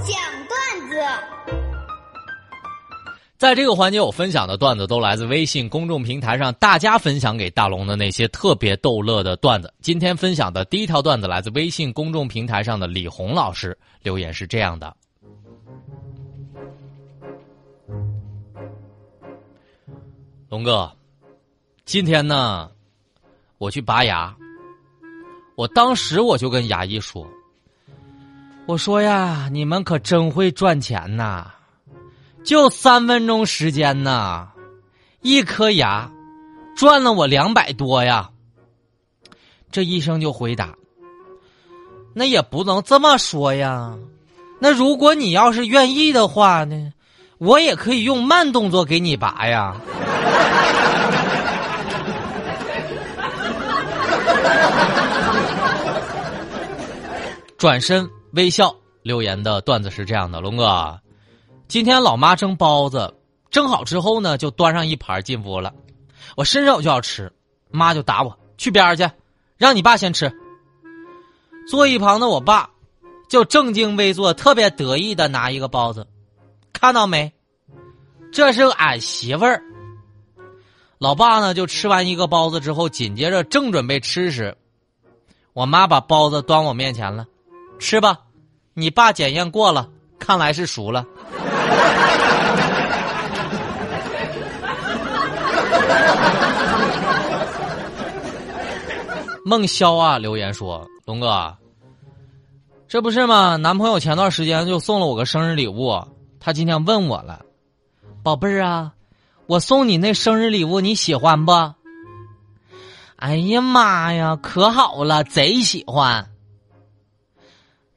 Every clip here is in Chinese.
讲段子。在这个环节，我分享的段子都来自微信公众平台上大家分享给大龙的那些特别逗乐的段子。今天分享的第一条段子来自微信公众平台上的李红老师留言是这样的：龙哥，今天呢，我去拔牙，我当时我就跟牙医说：“我说呀，你们可真会赚钱呐！”就三分钟时间呐，一颗牙赚了我两百多呀。这医生就回答：“那也不能这么说呀。那如果你要是愿意的话呢，我也可以用慢动作给你拔呀。”转身微笑留言的段子是这样的，龙哥。今天老妈蒸包子，蒸好之后呢，就端上一盘进屋了。我伸手就要吃，妈就打我去边去，让你爸先吃。坐一旁的我爸就正襟危坐，特别得意的拿一个包子，看到没？这是俺媳妇儿。老爸呢，就吃完一个包子之后，紧接着正准备吃时，我妈把包子端我面前了，吃吧，你爸检验过了，看来是熟了。孟潇啊，留言说：“龙哥，这不是吗？男朋友前段时间就送了我个生日礼物，他今天问我了，宝贝儿啊，我送你那生日礼物你喜欢不？哎呀妈呀，可好了，贼喜欢。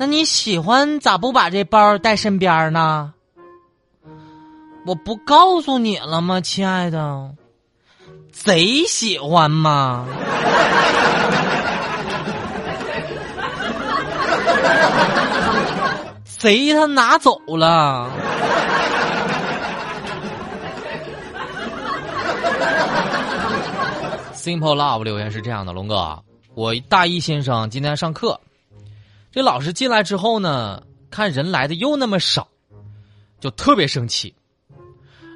那你喜欢咋不把这包带身边呢？我不告诉你了吗，亲爱的？贼喜欢吗？” 贼他拿走了。Simple Love 留言是这样的：龙哥，我大一新生，今天上课，这老师进来之后呢，看人来的又那么少，就特别生气。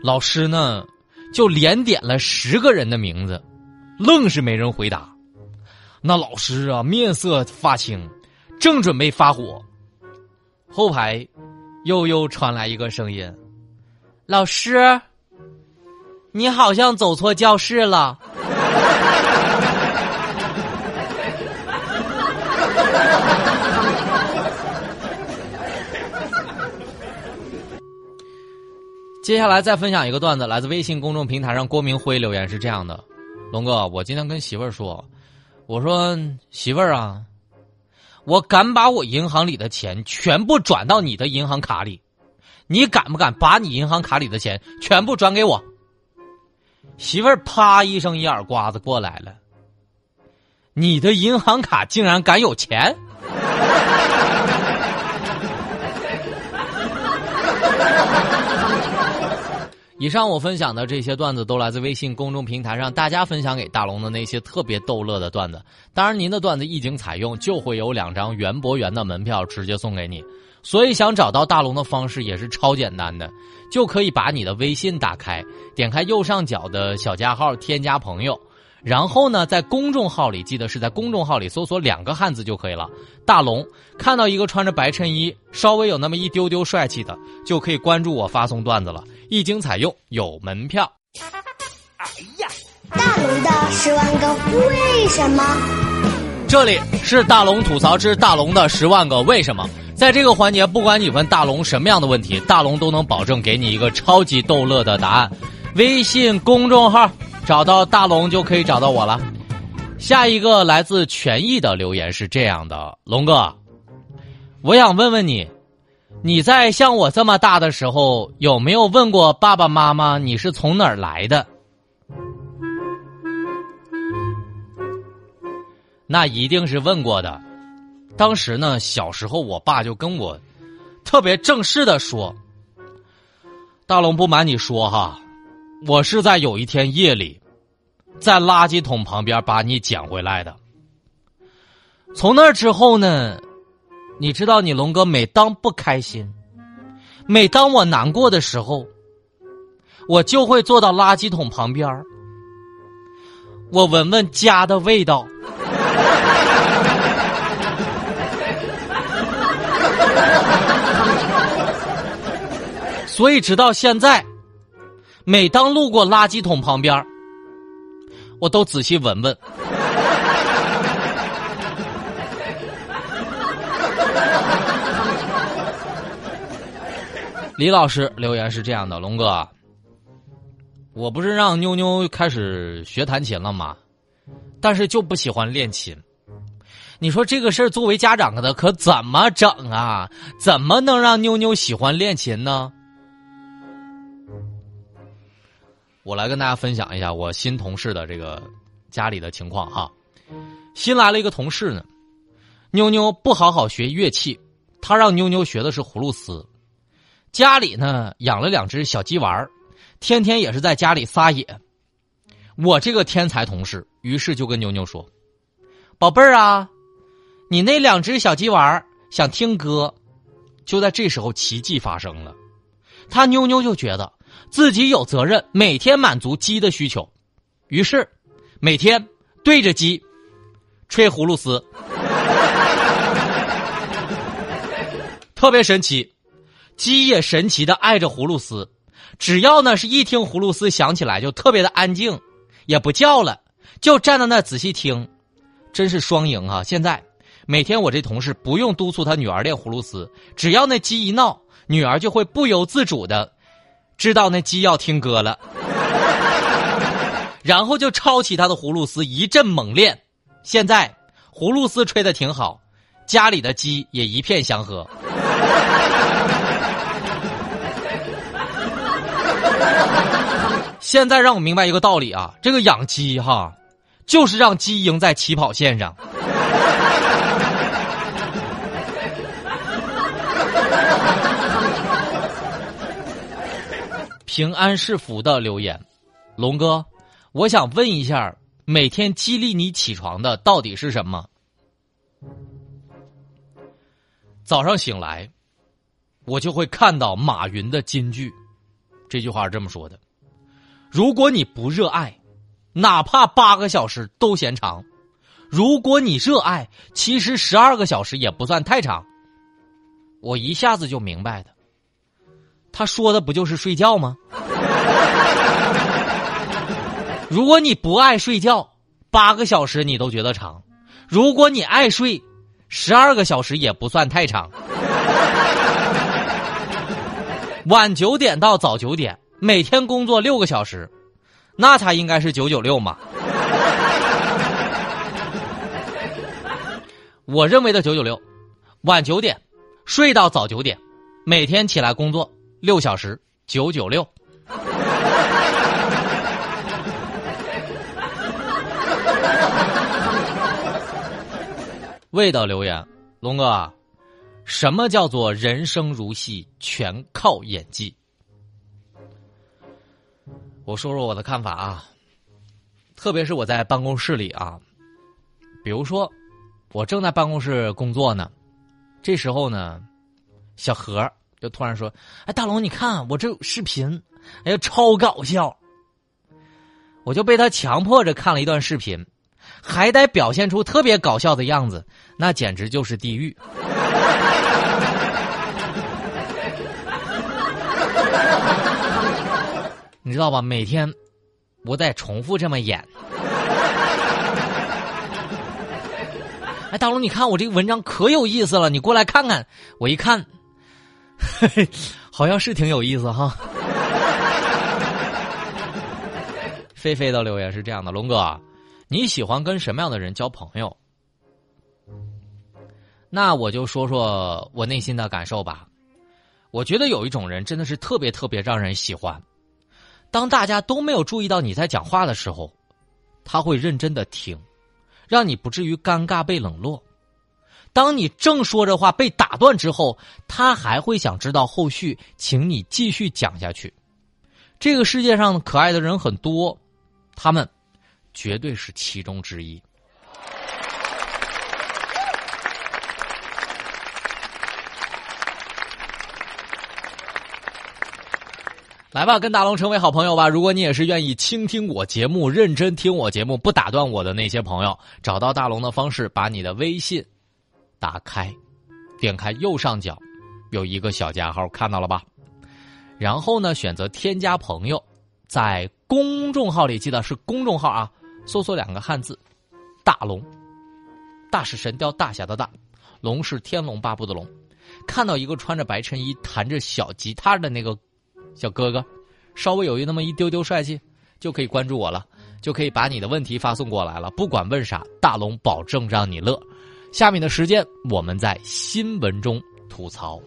老师呢，就连点了十个人的名字，愣是没人回答。那老师啊，面色发青，正准备发火。后排，又又传来一个声音：“老师，你好像走错教室了。”接下来再分享一个段子，来自微信公众平台上郭明辉留言是这样的：“龙哥，我今天跟媳妇儿说，我说媳妇儿啊。”我敢把我银行里的钱全部转到你的银行卡里，你敢不敢把你银行卡里的钱全部转给我？媳妇儿啪一声一耳刮子过来了，你的银行卡竟然敢有钱？以上我分享的这些段子都来自微信公众平台上大家分享给大龙的那些特别逗乐的段子。当然，您的段子一经采用，就会有两张园博园的门票直接送给你。所以，想找到大龙的方式也是超简单的，就可以把你的微信打开，点开右上角的小加号，添加朋友。然后呢，在公众号里，记得是在公众号里搜索两个汉字就可以了。大龙看到一个穿着白衬衣、稍微有那么一丢丢帅气的，就可以关注我发送段子了。一经采用，有门票。哎呀，大龙的十万个为什么？这里是大龙吐槽之大龙的十万个为什么。在这个环节，不管你问大龙什么样的问题，大龙都能保证给你一个超级逗乐的答案。微信公众号。找到大龙就可以找到我了。下一个来自权益的留言是这样的：龙哥，我想问问你，你在像我这么大的时候，有没有问过爸爸妈妈你是从哪儿来的？那一定是问过的。当时呢，小时候我爸就跟我特别正式的说：“大龙，不瞒你说哈。”我是在有一天夜里，在垃圾桶旁边把你捡回来的。从那之后呢，你知道，你龙哥每当不开心、每当我难过的时候，我就会坐到垃圾桶旁边我闻闻家的味道。所以直到现在，每当路过垃圾桶旁边我都仔细闻闻。李老师留言是这样的：龙哥，我不是让妞妞开始学弹琴了吗？但是就不喜欢练琴。你说这个事儿，作为家长的可怎么整啊？怎么能让妞妞喜欢练琴呢？我来跟大家分享一下我新同事的这个家里的情况哈。新来了一个同事呢，妞妞不好好学乐器，他让妞妞学的是葫芦丝。家里呢养了两只小鸡丸天天也是在家里撒野。我这个天才同事于是就跟妞妞说：“宝贝儿啊，你那两只小鸡丸想听歌。”就在这时候，奇迹发生了，他妞妞就觉得自己有责任每天满足鸡的需求，于是每天对着鸡吹葫芦丝，特别神奇。鸡也神奇的爱着葫芦丝，只要呢是一听葫芦丝响起来，就特别的安静，也不叫了，就站在那仔细听，真是双赢啊！现在每天我这同事不用督促他女儿练葫芦丝，只要那鸡一闹，女儿就会不由自主的知道那鸡要听歌了，然后就抄起他的葫芦丝一阵猛练。现在葫芦丝吹的挺好，家里的鸡也一片祥和。现在让我明白一个道理啊，这个养鸡哈，就是让鸡赢在起跑线上。平安是福的留言，龙哥，我想问一下，每天激励你起床的到底是什么？早上醒来，我就会看到马云的金句，这句话是这么说的。如果你不热爱，哪怕八个小时都嫌长；如果你热爱，其实十二个小时也不算太长。我一下子就明白的，他说的不就是睡觉吗？如果你不爱睡觉，八个小时你都觉得长；如果你爱睡，十二个小时也不算太长。晚九点到早九点。每天工作六个小时，那才应该是九九六嘛。我认为的九九六，晚九点睡到早九点，每天起来工作六小时，九九六。味道留言，龙哥，什么叫做人生如戏，全靠演技？我说说我的看法啊，特别是我在办公室里啊，比如说我正在办公室工作呢，这时候呢，小何就突然说：“哎，大龙，你看我这视频，哎呀，超搞笑！”我就被他强迫着看了一段视频，还得表现出特别搞笑的样子，那简直就是地狱。你知道吧？每天我得重复这么演。哎，大龙，你看我这个文章可有意思了，你过来看看。我一看，嘿嘿，好像是挺有意思哈。菲菲的留言是这样的：龙哥，你喜欢跟什么样的人交朋友？那我就说说我内心的感受吧。我觉得有一种人真的是特别特别让人喜欢。当大家都没有注意到你在讲话的时候，他会认真的听，让你不至于尴尬被冷落。当你正说着话被打断之后，他还会想知道后续，请你继续讲下去。这个世界上可爱的人很多，他们绝对是其中之一。来吧，跟大龙成为好朋友吧。如果你也是愿意倾听我节目、认真听我节目、不打断我的那些朋友，找到大龙的方式，把你的微信打开，点开右上角有一个小加号，看到了吧？然后呢，选择添加朋友，在公众号里记得是公众号啊，搜索两个汉字“大龙”，大是神雕大侠的大，龙是天龙八部的龙。看到一个穿着白衬衣、弹着小吉他的那个小哥哥，稍微有一那么一丢丢帅气，就可以关注我了，就可以把你的问题发送过来了。不管问啥，大龙保证让你乐。下面的时间，我们在新闻中吐槽。